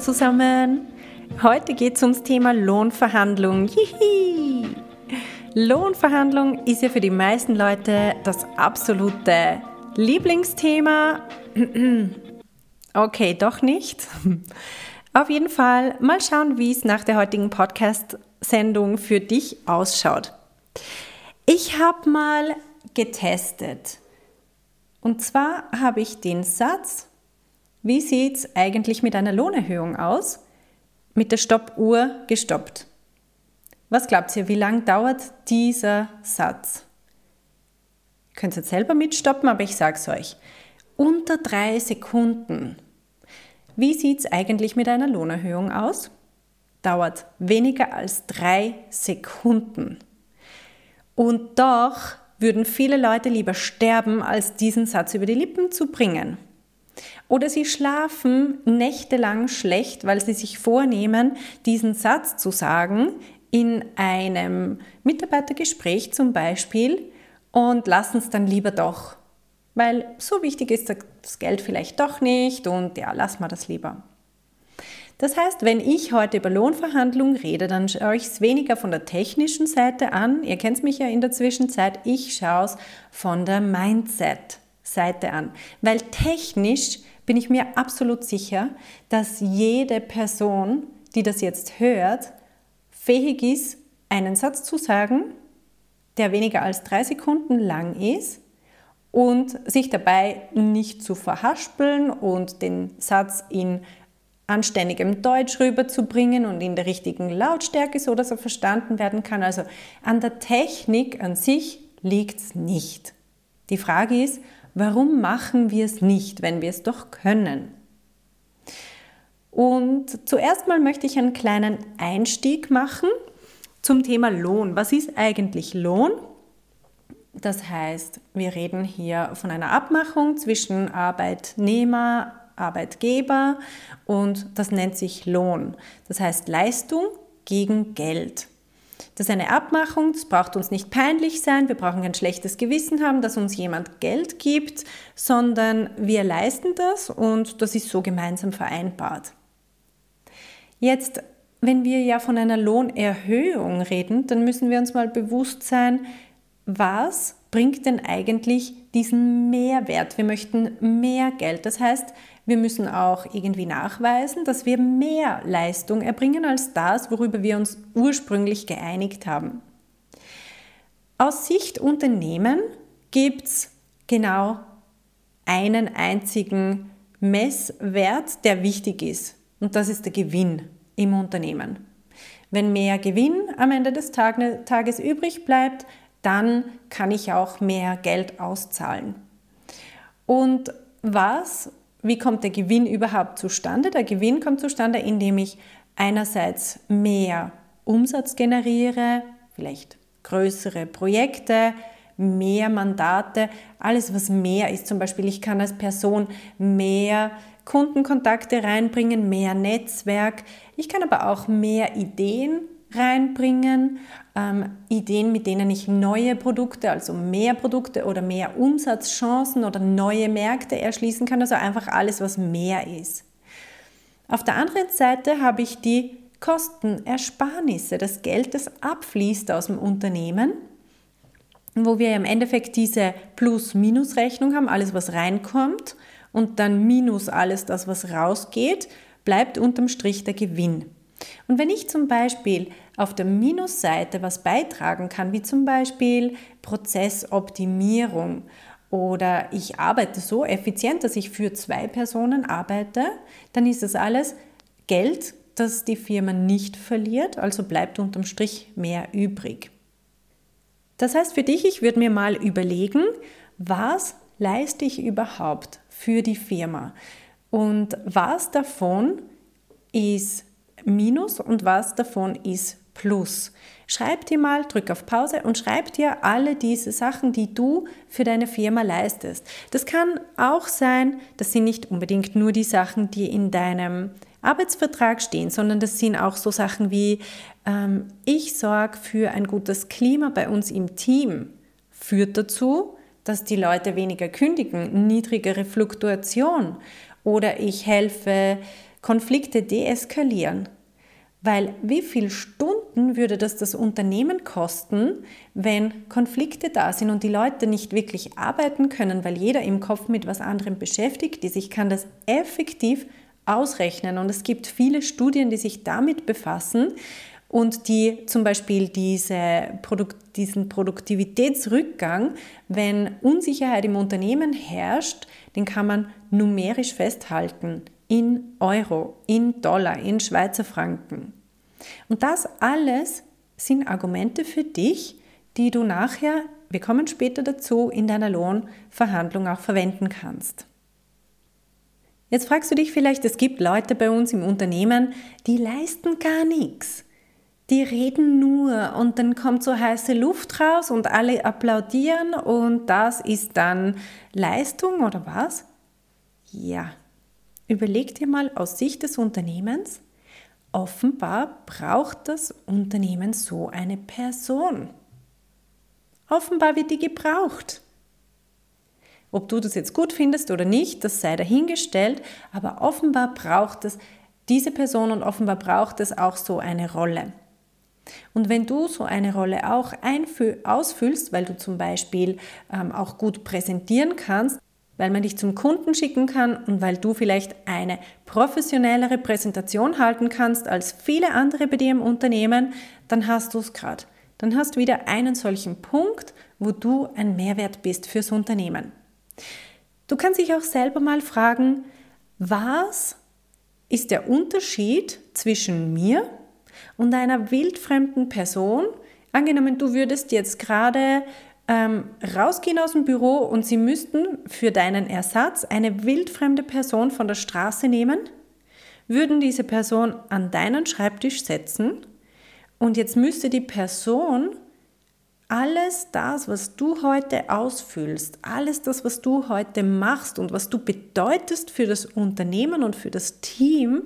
Zusammen! Heute geht es ums Thema Lohnverhandlung. Hihi. Lohnverhandlung ist ja für die meisten Leute das absolute Lieblingsthema. Okay, doch nicht. Auf jeden Fall mal schauen, wie es nach der heutigen Podcast-Sendung für dich ausschaut. Ich habe mal getestet. Und zwar habe ich den Satz, wie sieht es eigentlich mit einer Lohnerhöhung aus? Mit der Stoppuhr gestoppt. Was glaubt ihr, wie lange dauert dieser Satz? Ihr könnt jetzt selber mitstoppen, aber ich sage es euch. Unter drei Sekunden. Wie sieht es eigentlich mit einer Lohnerhöhung aus? Dauert weniger als drei Sekunden. Und doch würden viele Leute lieber sterben, als diesen Satz über die Lippen zu bringen. Oder sie schlafen nächtelang schlecht, weil sie sich vornehmen, diesen Satz zu sagen in einem Mitarbeitergespräch zum Beispiel und lassen es dann lieber doch. Weil so wichtig ist das Geld vielleicht doch nicht und ja, lass mal das lieber. Das heißt, wenn ich heute über Lohnverhandlungen rede, dann schaue ich es weniger von der technischen Seite an. Ihr kennt mich ja in der Zwischenzeit. Ich schaue es von der Mindset-Seite an. Weil technisch bin ich mir absolut sicher, dass jede Person, die das jetzt hört, fähig ist, einen Satz zu sagen, der weniger als drei Sekunden lang ist und sich dabei nicht zu verhaspeln und den Satz in anständigem Deutsch rüberzubringen und in der richtigen Lautstärke, so dass er verstanden werden kann. Also an der Technik an sich liegt es nicht. Die Frage ist, warum machen wir es nicht, wenn wir es doch können? Und zuerst mal möchte ich einen kleinen Einstieg machen zum Thema Lohn. Was ist eigentlich Lohn? Das heißt, wir reden hier von einer Abmachung zwischen Arbeitnehmer, Arbeitgeber und das nennt sich Lohn. Das heißt Leistung gegen Geld. Das ist eine Abmachung, das braucht uns nicht peinlich sein, wir brauchen kein schlechtes Gewissen haben, dass uns jemand Geld gibt, sondern wir leisten das und das ist so gemeinsam vereinbart. Jetzt, wenn wir ja von einer Lohnerhöhung reden, dann müssen wir uns mal bewusst sein, was bringt denn eigentlich diesen Mehrwert? Wir möchten mehr Geld. Das heißt, wir müssen auch irgendwie nachweisen, dass wir mehr Leistung erbringen als das, worüber wir uns ursprünglich geeinigt haben. Aus Sicht Unternehmen gibt es genau einen einzigen Messwert, der wichtig ist. Und das ist der Gewinn im Unternehmen. Wenn mehr Gewinn am Ende des Tages übrig bleibt, dann kann ich auch mehr Geld auszahlen. Und was, wie kommt der Gewinn überhaupt zustande? Der Gewinn kommt zustande, indem ich einerseits mehr Umsatz generiere, vielleicht größere Projekte, mehr Mandate, alles was mehr ist. Zum Beispiel, ich kann als Person mehr Kundenkontakte reinbringen, mehr Netzwerk. Ich kann aber auch mehr Ideen reinbringen, ähm, Ideen, mit denen ich neue Produkte, also mehr Produkte oder mehr Umsatzchancen oder neue Märkte erschließen kann, also einfach alles, was mehr ist. Auf der anderen Seite habe ich die Kostenersparnisse, das Geld, das abfließt aus dem Unternehmen, wo wir im Endeffekt diese Plus-Minus-Rechnung haben, alles, was reinkommt und dann minus alles das, was rausgeht, bleibt unterm Strich der Gewinn. Und wenn ich zum Beispiel auf der Minusseite was beitragen kann, wie zum Beispiel Prozessoptimierung oder ich arbeite so effizient, dass ich für zwei Personen arbeite, dann ist das alles Geld, das die Firma nicht verliert, also bleibt unterm Strich mehr übrig. Das heißt für dich, ich würde mir mal überlegen, was leiste ich überhaupt für die Firma und was davon ist Minus und was davon ist Plus. Schreib dir mal, drück auf Pause und schreib dir alle diese Sachen, die du für deine Firma leistest. Das kann auch sein, das sind nicht unbedingt nur die Sachen, die in deinem Arbeitsvertrag stehen, sondern das sind auch so Sachen wie, ähm, ich sorge für ein gutes Klima bei uns im Team, führt dazu, dass die Leute weniger kündigen, niedrigere Fluktuation oder ich helfe, Konflikte deeskalieren. Weil wie viele Stunden würde das das Unternehmen kosten, wenn Konflikte da sind und die Leute nicht wirklich arbeiten können, weil jeder im Kopf mit was anderem beschäftigt ist? Ich kann das effektiv ausrechnen und es gibt viele Studien, die sich damit befassen und die zum Beispiel diese Produkt, diesen Produktivitätsrückgang, wenn Unsicherheit im Unternehmen herrscht, den kann man numerisch festhalten in Euro, in Dollar, in Schweizer Franken. Und das alles sind Argumente für dich, die du nachher, wir kommen später dazu, in deiner Lohnverhandlung auch verwenden kannst. Jetzt fragst du dich vielleicht, es gibt Leute bei uns im Unternehmen, die leisten gar nichts. Die reden nur und dann kommt so heiße Luft raus und alle applaudieren und das ist dann Leistung oder was? Ja, Überleg dir mal aus Sicht des Unternehmens, offenbar braucht das Unternehmen so eine Person. Offenbar wird die gebraucht. Ob du das jetzt gut findest oder nicht, das sei dahingestellt, aber offenbar braucht es diese Person und offenbar braucht es auch so eine Rolle. Und wenn du so eine Rolle auch ausfüllst, weil du zum Beispiel ähm, auch gut präsentieren kannst, weil man dich zum Kunden schicken kann und weil du vielleicht eine professionellere Präsentation halten kannst als viele andere bei dir im Unternehmen, dann hast du es gerade. Dann hast du wieder einen solchen Punkt, wo du ein Mehrwert bist fürs Unternehmen. Du kannst dich auch selber mal fragen, was ist der Unterschied zwischen mir und einer wildfremden Person? Angenommen, du würdest jetzt gerade ähm, rausgehen aus dem Büro und sie müssten für deinen Ersatz eine wildfremde Person von der Straße nehmen, würden diese Person an deinen Schreibtisch setzen und jetzt müsste die Person alles das, was du heute ausfüllst, alles das, was du heute machst und was du bedeutest für das Unternehmen und für das Team,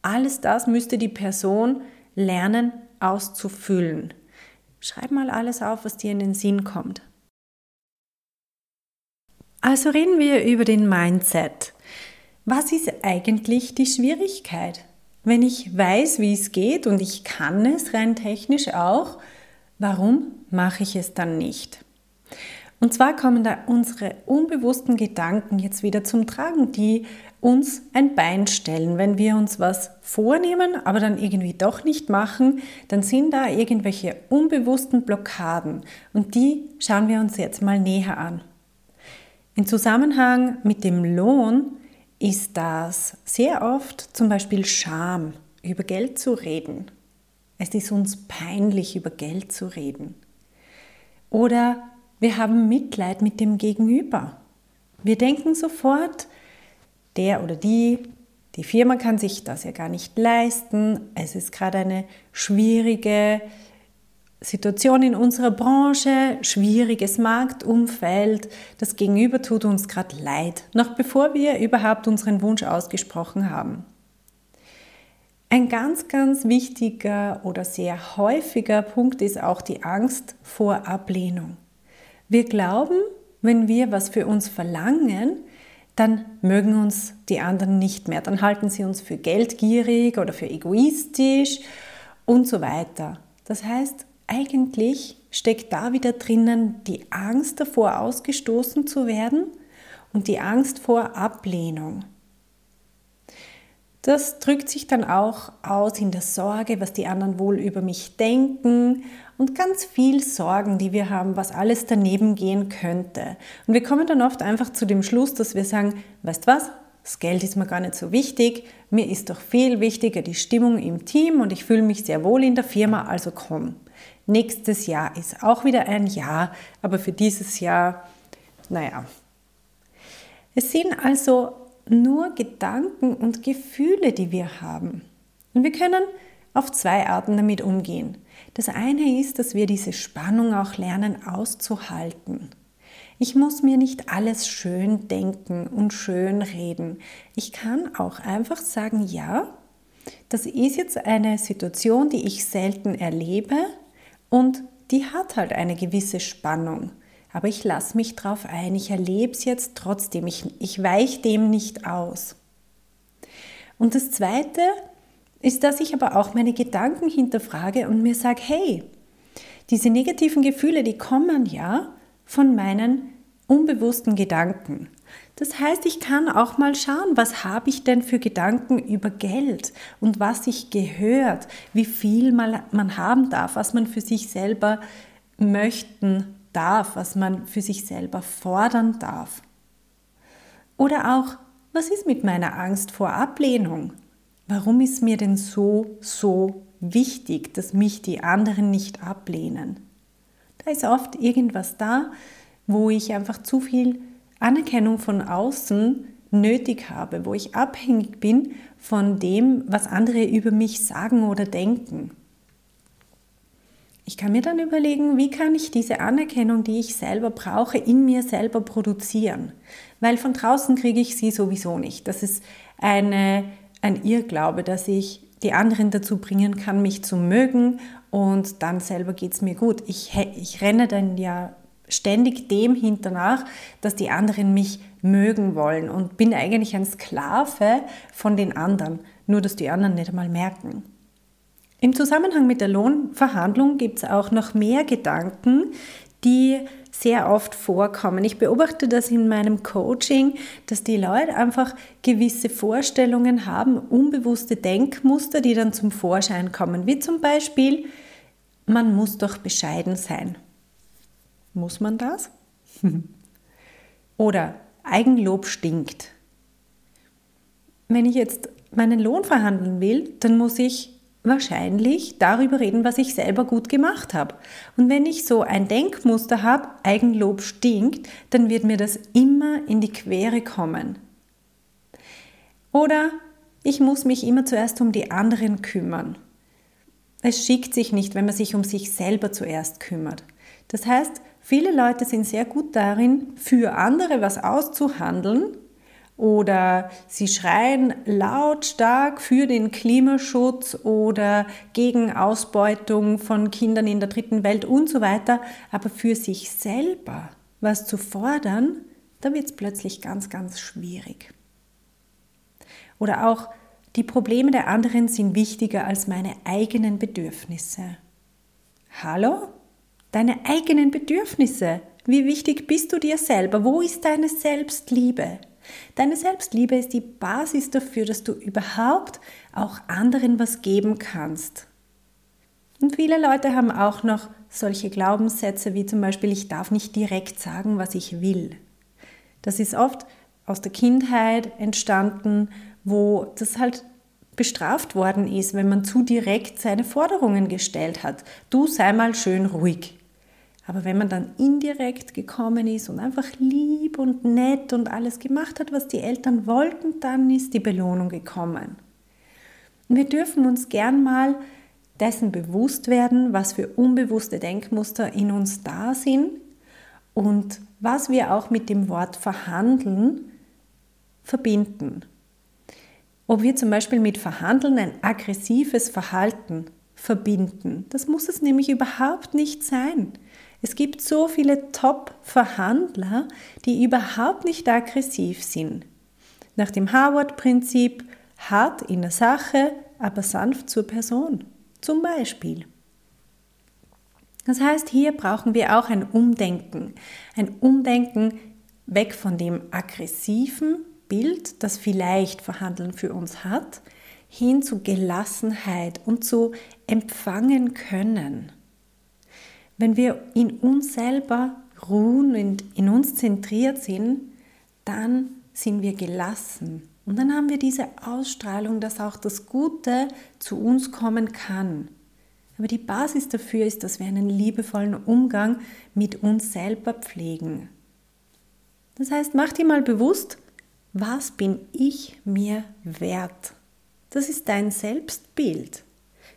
alles das müsste die Person lernen auszufüllen. Schreib mal alles auf, was dir in den Sinn kommt. Also reden wir über den Mindset. Was ist eigentlich die Schwierigkeit? Wenn ich weiß, wie es geht und ich kann es rein technisch auch, warum mache ich es dann nicht? Und zwar kommen da unsere unbewussten Gedanken jetzt wieder zum Tragen, die uns ein Bein stellen. Wenn wir uns was vornehmen, aber dann irgendwie doch nicht machen, dann sind da irgendwelche unbewussten Blockaden und die schauen wir uns jetzt mal näher an. Im Zusammenhang mit dem Lohn ist das sehr oft zum Beispiel Scham, über Geld zu reden. Es ist uns peinlich, über Geld zu reden. Oder wir haben Mitleid mit dem Gegenüber. Wir denken sofort, der oder die, die Firma kann sich das ja gar nicht leisten. Es ist gerade eine schwierige Situation in unserer Branche, schwieriges Marktumfeld. Das Gegenüber tut uns gerade leid, noch bevor wir überhaupt unseren Wunsch ausgesprochen haben. Ein ganz, ganz wichtiger oder sehr häufiger Punkt ist auch die Angst vor Ablehnung. Wir glauben, wenn wir was für uns verlangen, dann mögen uns die anderen nicht mehr. Dann halten sie uns für geldgierig oder für egoistisch und so weiter. Das heißt, eigentlich steckt da wieder drinnen die Angst davor, ausgestoßen zu werden und die Angst vor Ablehnung. Das drückt sich dann auch aus in der Sorge, was die anderen wohl über mich denken und ganz viel Sorgen, die wir haben, was alles daneben gehen könnte. Und wir kommen dann oft einfach zu dem Schluss, dass wir sagen, weißt was, das Geld ist mir gar nicht so wichtig, mir ist doch viel wichtiger die Stimmung im Team und ich fühle mich sehr wohl in der Firma, also komm. Nächstes Jahr ist auch wieder ein Jahr, aber für dieses Jahr, naja. Es sind also nur Gedanken und Gefühle, die wir haben. Und wir können auf zwei Arten damit umgehen. Das eine ist, dass wir diese Spannung auch lernen auszuhalten. Ich muss mir nicht alles schön denken und schön reden. Ich kann auch einfach sagen, ja, das ist jetzt eine Situation, die ich selten erlebe und die hat halt eine gewisse Spannung. Aber ich lasse mich drauf ein, ich erlebe es jetzt trotzdem, ich, ich weiche dem nicht aus. Und das Zweite ist, dass ich aber auch meine Gedanken hinterfrage und mir sage, hey, diese negativen Gefühle, die kommen ja von meinen unbewussten Gedanken. Das heißt, ich kann auch mal schauen, was habe ich denn für Gedanken über Geld und was ich gehört, wie viel man haben darf, was man für sich selber möchten darf, was man für sich selber fordern darf. Oder auch, was ist mit meiner Angst vor Ablehnung? Warum ist mir denn so, so wichtig, dass mich die anderen nicht ablehnen? Da ist oft irgendwas da, wo ich einfach zu viel Anerkennung von außen nötig habe, wo ich abhängig bin von dem, was andere über mich sagen oder denken. Ich kann mir dann überlegen, wie kann ich diese Anerkennung, die ich selber brauche, in mir selber produzieren. Weil von draußen kriege ich sie sowieso nicht. Das ist eine, ein Irrglaube, dass ich die anderen dazu bringen kann, mich zu mögen und dann selber geht es mir gut. Ich, ich renne dann ja ständig dem hinternach, dass die anderen mich mögen wollen und bin eigentlich ein Sklave von den anderen, nur dass die anderen nicht einmal merken. Im Zusammenhang mit der Lohnverhandlung gibt es auch noch mehr Gedanken, die sehr oft vorkommen. Ich beobachte das in meinem Coaching, dass die Leute einfach gewisse Vorstellungen haben, unbewusste Denkmuster, die dann zum Vorschein kommen, wie zum Beispiel, man muss doch bescheiden sein. Muss man das? Oder Eigenlob stinkt. Wenn ich jetzt meinen Lohn verhandeln will, dann muss ich wahrscheinlich darüber reden, was ich selber gut gemacht habe. Und wenn ich so ein Denkmuster habe, Eigenlob stinkt, dann wird mir das immer in die Quere kommen. Oder ich muss mich immer zuerst um die anderen kümmern. Es schickt sich nicht, wenn man sich um sich selber zuerst kümmert. Das heißt, viele Leute sind sehr gut darin, für andere was auszuhandeln, oder sie schreien lautstark für den Klimaschutz oder gegen Ausbeutung von Kindern in der dritten Welt und so weiter, aber für sich selber was zu fordern, da wird es plötzlich ganz, ganz schwierig. Oder auch die Probleme der anderen sind wichtiger als meine eigenen Bedürfnisse. Hallo? Deine eigenen Bedürfnisse. Wie wichtig bist du dir selber? Wo ist deine Selbstliebe? Deine Selbstliebe ist die Basis dafür, dass du überhaupt auch anderen was geben kannst. Und viele Leute haben auch noch solche Glaubenssätze wie zum Beispiel, ich darf nicht direkt sagen, was ich will. Das ist oft aus der Kindheit entstanden, wo das halt bestraft worden ist, wenn man zu direkt seine Forderungen gestellt hat. Du sei mal schön ruhig. Aber wenn man dann indirekt gekommen ist und einfach lieb und nett und alles gemacht hat, was die Eltern wollten, dann ist die Belohnung gekommen. Und wir dürfen uns gern mal dessen bewusst werden, was für unbewusste Denkmuster in uns da sind und was wir auch mit dem Wort verhandeln verbinden. Ob wir zum Beispiel mit Verhandeln ein aggressives Verhalten verbinden. Das muss es nämlich überhaupt nicht sein. Es gibt so viele Top-Verhandler, die überhaupt nicht aggressiv sind. Nach dem Harvard-Prinzip hart in der Sache, aber sanft zur Person. Zum Beispiel. Das heißt, hier brauchen wir auch ein Umdenken. Ein Umdenken weg von dem aggressiven Bild, das vielleicht Verhandeln für uns hat, hin zu Gelassenheit und zu empfangen können. Wenn wir in uns selber ruhen und in uns zentriert sind, dann sind wir gelassen. Und dann haben wir diese Ausstrahlung, dass auch das Gute zu uns kommen kann. Aber die Basis dafür ist, dass wir einen liebevollen Umgang mit uns selber pflegen. Das heißt, mach dir mal bewusst, was bin ich mir wert? Das ist dein Selbstbild.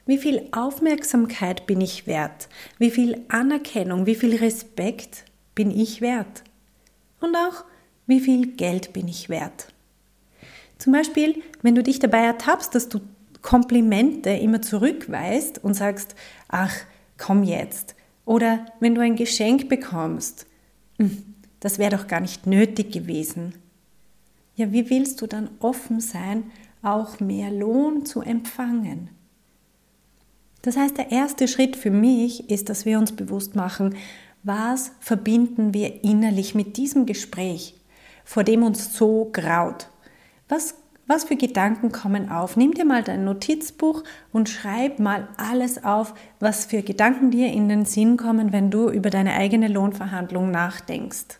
Wie viel Aufmerksamkeit bin ich wert? Wie viel Anerkennung, wie viel Respekt bin ich wert? Und auch, wie viel Geld bin ich wert? Zum Beispiel, wenn du dich dabei ertappst, dass du Komplimente immer zurückweist und sagst, ach, komm jetzt. Oder wenn du ein Geschenk bekommst, hm, das wäre doch gar nicht nötig gewesen. Ja, wie willst du dann offen sein, auch mehr Lohn zu empfangen? Das heißt, der erste Schritt für mich ist, dass wir uns bewusst machen, was verbinden wir innerlich mit diesem Gespräch, vor dem uns so graut. Was was für Gedanken kommen auf? Nimm dir mal dein Notizbuch und schreib mal alles auf, was für Gedanken dir in den Sinn kommen, wenn du über deine eigene Lohnverhandlung nachdenkst.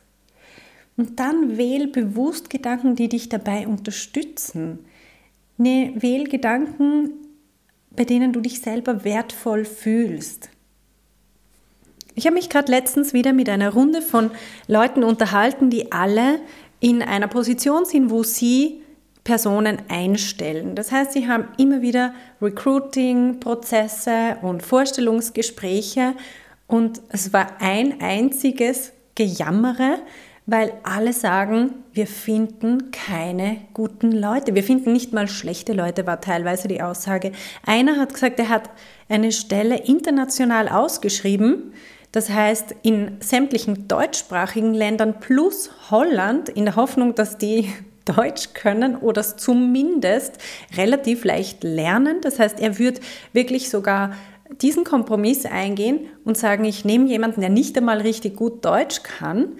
Und dann wähl bewusst Gedanken, die dich dabei unterstützen. Ne, wähl Gedanken, bei denen du dich selber wertvoll fühlst. Ich habe mich gerade letztens wieder mit einer Runde von Leuten unterhalten, die alle in einer Position sind, wo sie Personen einstellen. Das heißt, sie haben immer wieder Recruiting-Prozesse und Vorstellungsgespräche und es war ein einziges Gejammere, weil alle sagen, wir finden keine guten Leute. Wir finden nicht mal schlechte Leute, war teilweise die Aussage. Einer hat gesagt, er hat eine Stelle international ausgeschrieben. Das heißt, in sämtlichen deutschsprachigen Ländern plus Holland, in der Hoffnung, dass die Deutsch können oder es zumindest relativ leicht lernen. Das heißt, er wird wirklich sogar diesen Kompromiss eingehen und sagen, ich nehme jemanden, der nicht einmal richtig gut Deutsch kann,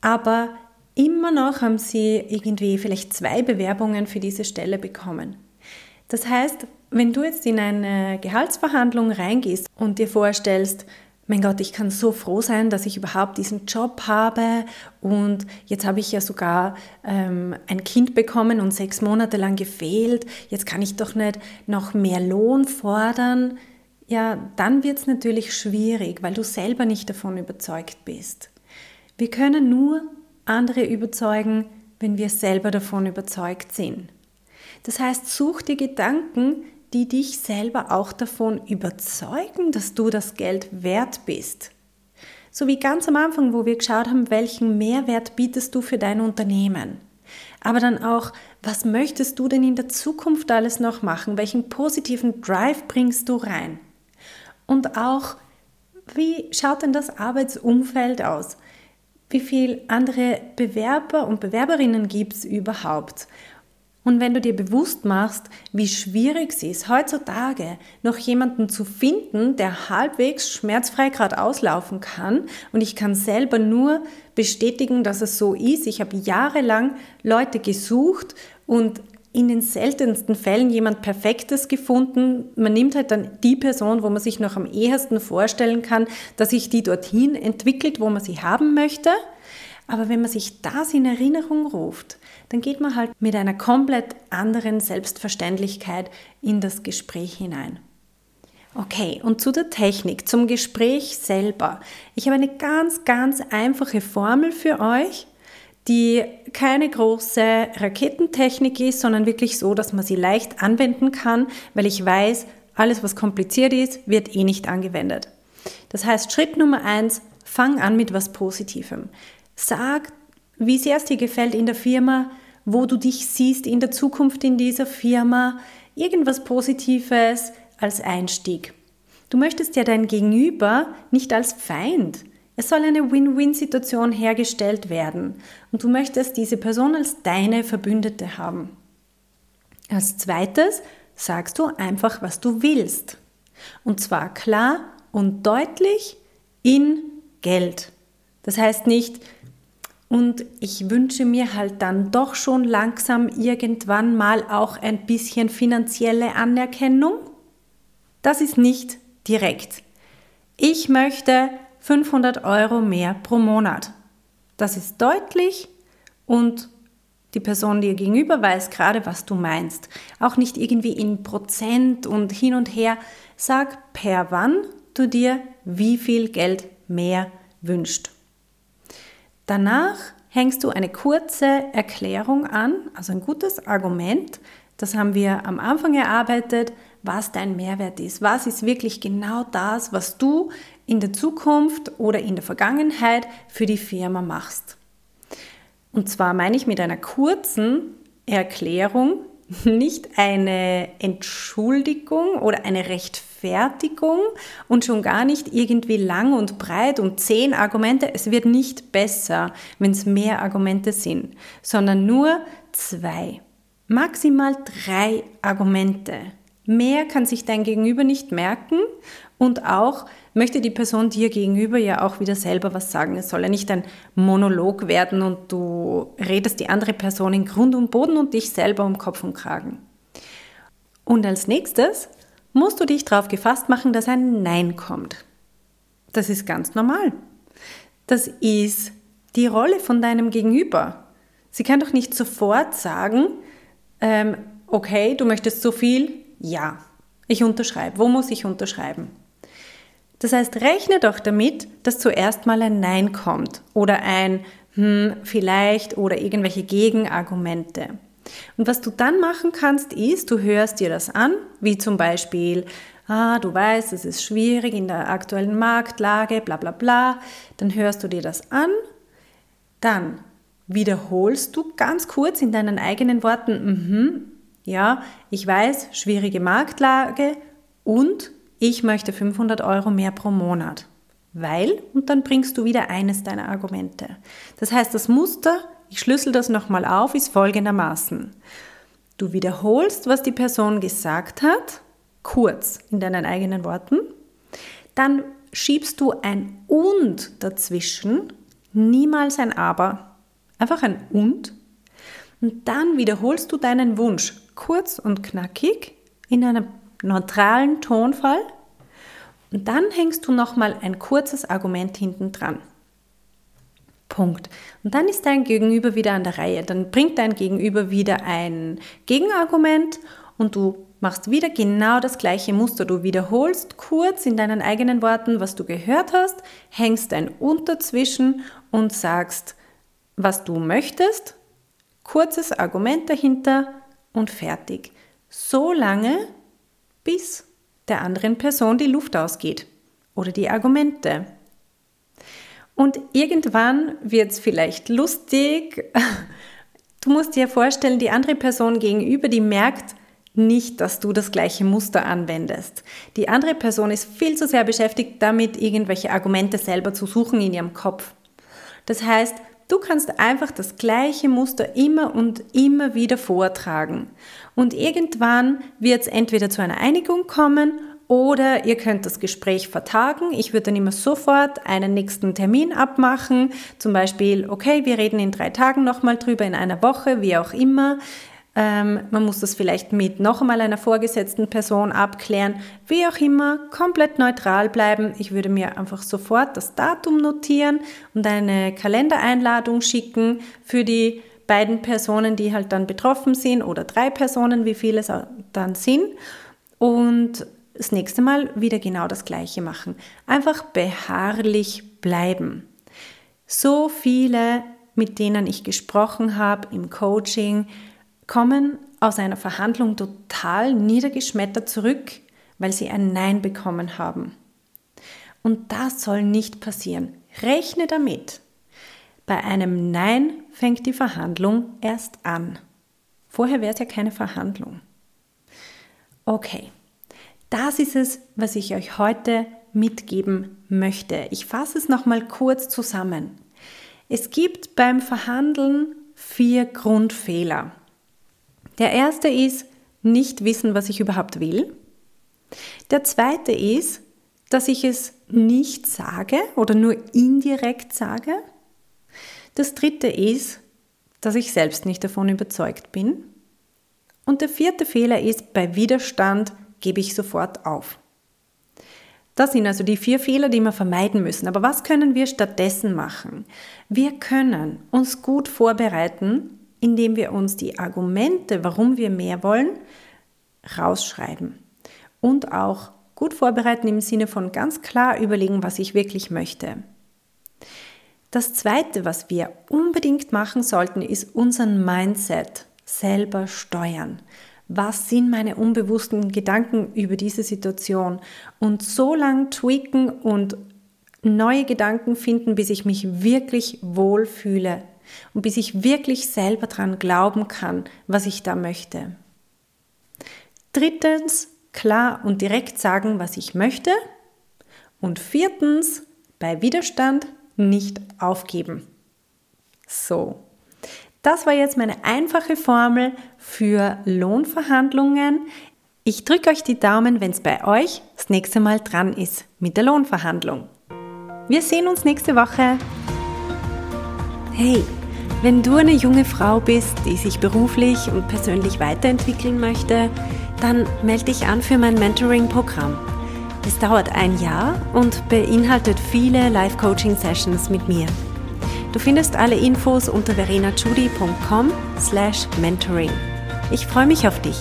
aber immer noch haben sie irgendwie vielleicht zwei Bewerbungen für diese Stelle bekommen. Das heißt, wenn du jetzt in eine Gehaltsverhandlung reingehst und dir vorstellst, mein Gott, ich kann so froh sein, dass ich überhaupt diesen Job habe und jetzt habe ich ja sogar ähm, ein Kind bekommen und sechs Monate lang gefehlt, jetzt kann ich doch nicht noch mehr Lohn fordern. Ja, dann wird es natürlich schwierig, weil du selber nicht davon überzeugt bist. Wir können nur andere überzeugen, wenn wir selber davon überzeugt sind. Das heißt, such dir Gedanken, die dich selber auch davon überzeugen, dass du das Geld wert bist. So wie ganz am Anfang, wo wir geschaut haben, welchen Mehrwert bietest du für dein Unternehmen. Aber dann auch, was möchtest du denn in der Zukunft alles noch machen? Welchen positiven Drive bringst du rein? Und auch, wie schaut denn das Arbeitsumfeld aus? Wie viele andere Bewerber und Bewerberinnen gibt es überhaupt? Und wenn du dir bewusst machst, wie schwierig es ist, heutzutage noch jemanden zu finden, der halbwegs schmerzfrei gerade auslaufen kann, und ich kann selber nur bestätigen, dass es so ist. Ich habe jahrelang Leute gesucht und in den seltensten Fällen jemand Perfektes gefunden. Man nimmt halt dann die Person, wo man sich noch am ehesten vorstellen kann, dass sich die dorthin entwickelt, wo man sie haben möchte. Aber wenn man sich das in Erinnerung ruft, dann geht man halt mit einer komplett anderen Selbstverständlichkeit in das Gespräch hinein. Okay, und zu der Technik, zum Gespräch selber. Ich habe eine ganz, ganz einfache Formel für euch, die keine große Raketentechnik ist, sondern wirklich so, dass man sie leicht anwenden kann, weil ich weiß, alles, was kompliziert ist, wird eh nicht angewendet. Das heißt, Schritt Nummer eins, fang an mit was Positivem. Sag wie sehr es dir gefällt in der Firma, wo du dich siehst in der Zukunft in dieser Firma, irgendwas Positives als Einstieg. Du möchtest ja dein Gegenüber nicht als Feind. Es soll eine Win-Win-Situation hergestellt werden und du möchtest diese Person als deine Verbündete haben. Als zweites sagst du einfach, was du willst. Und zwar klar und deutlich in Geld. Das heißt nicht, und ich wünsche mir halt dann doch schon langsam irgendwann mal auch ein bisschen finanzielle Anerkennung. Das ist nicht direkt. Ich möchte 500 Euro mehr pro Monat. Das ist deutlich und die Person dir gegenüber weiß gerade, was du meinst. Auch nicht irgendwie in Prozent und hin und her. Sag, per wann du dir wie viel Geld mehr wünscht. Danach hängst du eine kurze Erklärung an, also ein gutes Argument. Das haben wir am Anfang erarbeitet, was dein Mehrwert ist. Was ist wirklich genau das, was du in der Zukunft oder in der Vergangenheit für die Firma machst. Und zwar meine ich mit einer kurzen Erklärung nicht eine Entschuldigung oder eine Rechtfertigung und schon gar nicht irgendwie lang und breit und zehn Argumente. Es wird nicht besser, wenn es mehr Argumente sind, sondern nur zwei, maximal drei Argumente. Mehr kann sich dein Gegenüber nicht merken und auch möchte die Person dir gegenüber ja auch wieder selber was sagen. Es soll ja nicht ein Monolog werden und du redest die andere Person in Grund und Boden und dich selber um Kopf und Kragen. Und als nächstes musst du dich darauf gefasst machen, dass ein Nein kommt. Das ist ganz normal. Das ist die Rolle von deinem Gegenüber. Sie kann doch nicht sofort sagen, ähm, okay, du möchtest so viel, ja, ich unterschreibe. Wo muss ich unterschreiben? Das heißt, rechne doch damit, dass zuerst mal ein Nein kommt oder ein hm, vielleicht oder irgendwelche Gegenargumente. Und was du dann machen kannst, ist, du hörst dir das an, wie zum Beispiel, ah, du weißt, es ist schwierig in der aktuellen Marktlage, bla bla bla. Dann hörst du dir das an, dann wiederholst du ganz kurz in deinen eigenen Worten, mhm, ja, ich weiß, schwierige Marktlage und ich möchte 500 Euro mehr pro Monat. Weil, und dann bringst du wieder eines deiner Argumente. Das heißt, das Muster, ich schlüssel das nochmal auf, ist folgendermaßen. Du wiederholst, was die Person gesagt hat, kurz in deinen eigenen Worten. Dann schiebst du ein und dazwischen, niemals ein aber, einfach ein und. Und dann wiederholst du deinen Wunsch kurz und knackig in einem neutralen Tonfall und dann hängst du nochmal ein kurzes Argument hinten dran. Punkt. Und dann ist dein Gegenüber wieder an der Reihe. Dann bringt dein Gegenüber wieder ein Gegenargument und du machst wieder genau das gleiche Muster. Du wiederholst kurz in deinen eigenen Worten, was du gehört hast, hängst ein Und dazwischen und sagst, was du möchtest, kurzes Argument dahinter und fertig. So lange, bis der anderen Person die Luft ausgeht oder die Argumente. Und irgendwann wird es vielleicht lustig. Du musst dir vorstellen, die andere Person gegenüber, die merkt nicht, dass du das gleiche Muster anwendest. Die andere Person ist viel zu sehr beschäftigt damit, irgendwelche Argumente selber zu suchen in ihrem Kopf. Das heißt, Du kannst einfach das gleiche Muster immer und immer wieder vortragen. Und irgendwann wird es entweder zu einer Einigung kommen oder ihr könnt das Gespräch vertagen. Ich würde dann immer sofort einen nächsten Termin abmachen. Zum Beispiel, okay, wir reden in drei Tagen nochmal drüber, in einer Woche, wie auch immer. Ähm, man muss das vielleicht mit noch einmal einer vorgesetzten Person abklären. Wie auch immer, komplett neutral bleiben. Ich würde mir einfach sofort das Datum notieren und eine Kalendereinladung schicken für die beiden Personen, die halt dann betroffen sind oder drei Personen, wie viele es dann sind. Und das nächste Mal wieder genau das Gleiche machen. Einfach beharrlich bleiben. So viele, mit denen ich gesprochen habe im Coaching, kommen aus einer Verhandlung total niedergeschmettert zurück, weil sie ein Nein bekommen haben. Und das soll nicht passieren. Rechne damit. Bei einem Nein fängt die Verhandlung erst an. Vorher wäre es ja keine Verhandlung. Okay, das ist es, was ich euch heute mitgeben möchte. Ich fasse es nochmal kurz zusammen. Es gibt beim Verhandeln vier Grundfehler. Der erste ist, nicht wissen, was ich überhaupt will. Der zweite ist, dass ich es nicht sage oder nur indirekt sage. Das dritte ist, dass ich selbst nicht davon überzeugt bin. Und der vierte Fehler ist, bei Widerstand gebe ich sofort auf. Das sind also die vier Fehler, die wir vermeiden müssen. Aber was können wir stattdessen machen? Wir können uns gut vorbereiten indem wir uns die Argumente, warum wir mehr wollen, rausschreiben und auch gut vorbereiten im Sinne von ganz klar überlegen, was ich wirklich möchte. Das Zweite, was wir unbedingt machen sollten, ist unseren Mindset selber steuern. Was sind meine unbewussten Gedanken über diese Situation? Und so lange tweaken und neue Gedanken finden, bis ich mich wirklich wohlfühle und bis ich wirklich selber dran glauben kann, was ich da möchte. Drittens, klar und direkt sagen, was ich möchte. Und viertens, bei Widerstand nicht aufgeben. So, das war jetzt meine einfache Formel für Lohnverhandlungen. Ich drücke euch die Daumen, wenn es bei euch das nächste Mal dran ist mit der Lohnverhandlung. Wir sehen uns nächste Woche. Hey, wenn du eine junge Frau bist, die sich beruflich und persönlich weiterentwickeln möchte, dann melde dich an für mein Mentoring-Programm. Es dauert ein Jahr und beinhaltet viele Live-Coaching-Sessions mit mir. Du findest alle Infos unter verenachudi.com slash mentoring. Ich freue mich auf dich.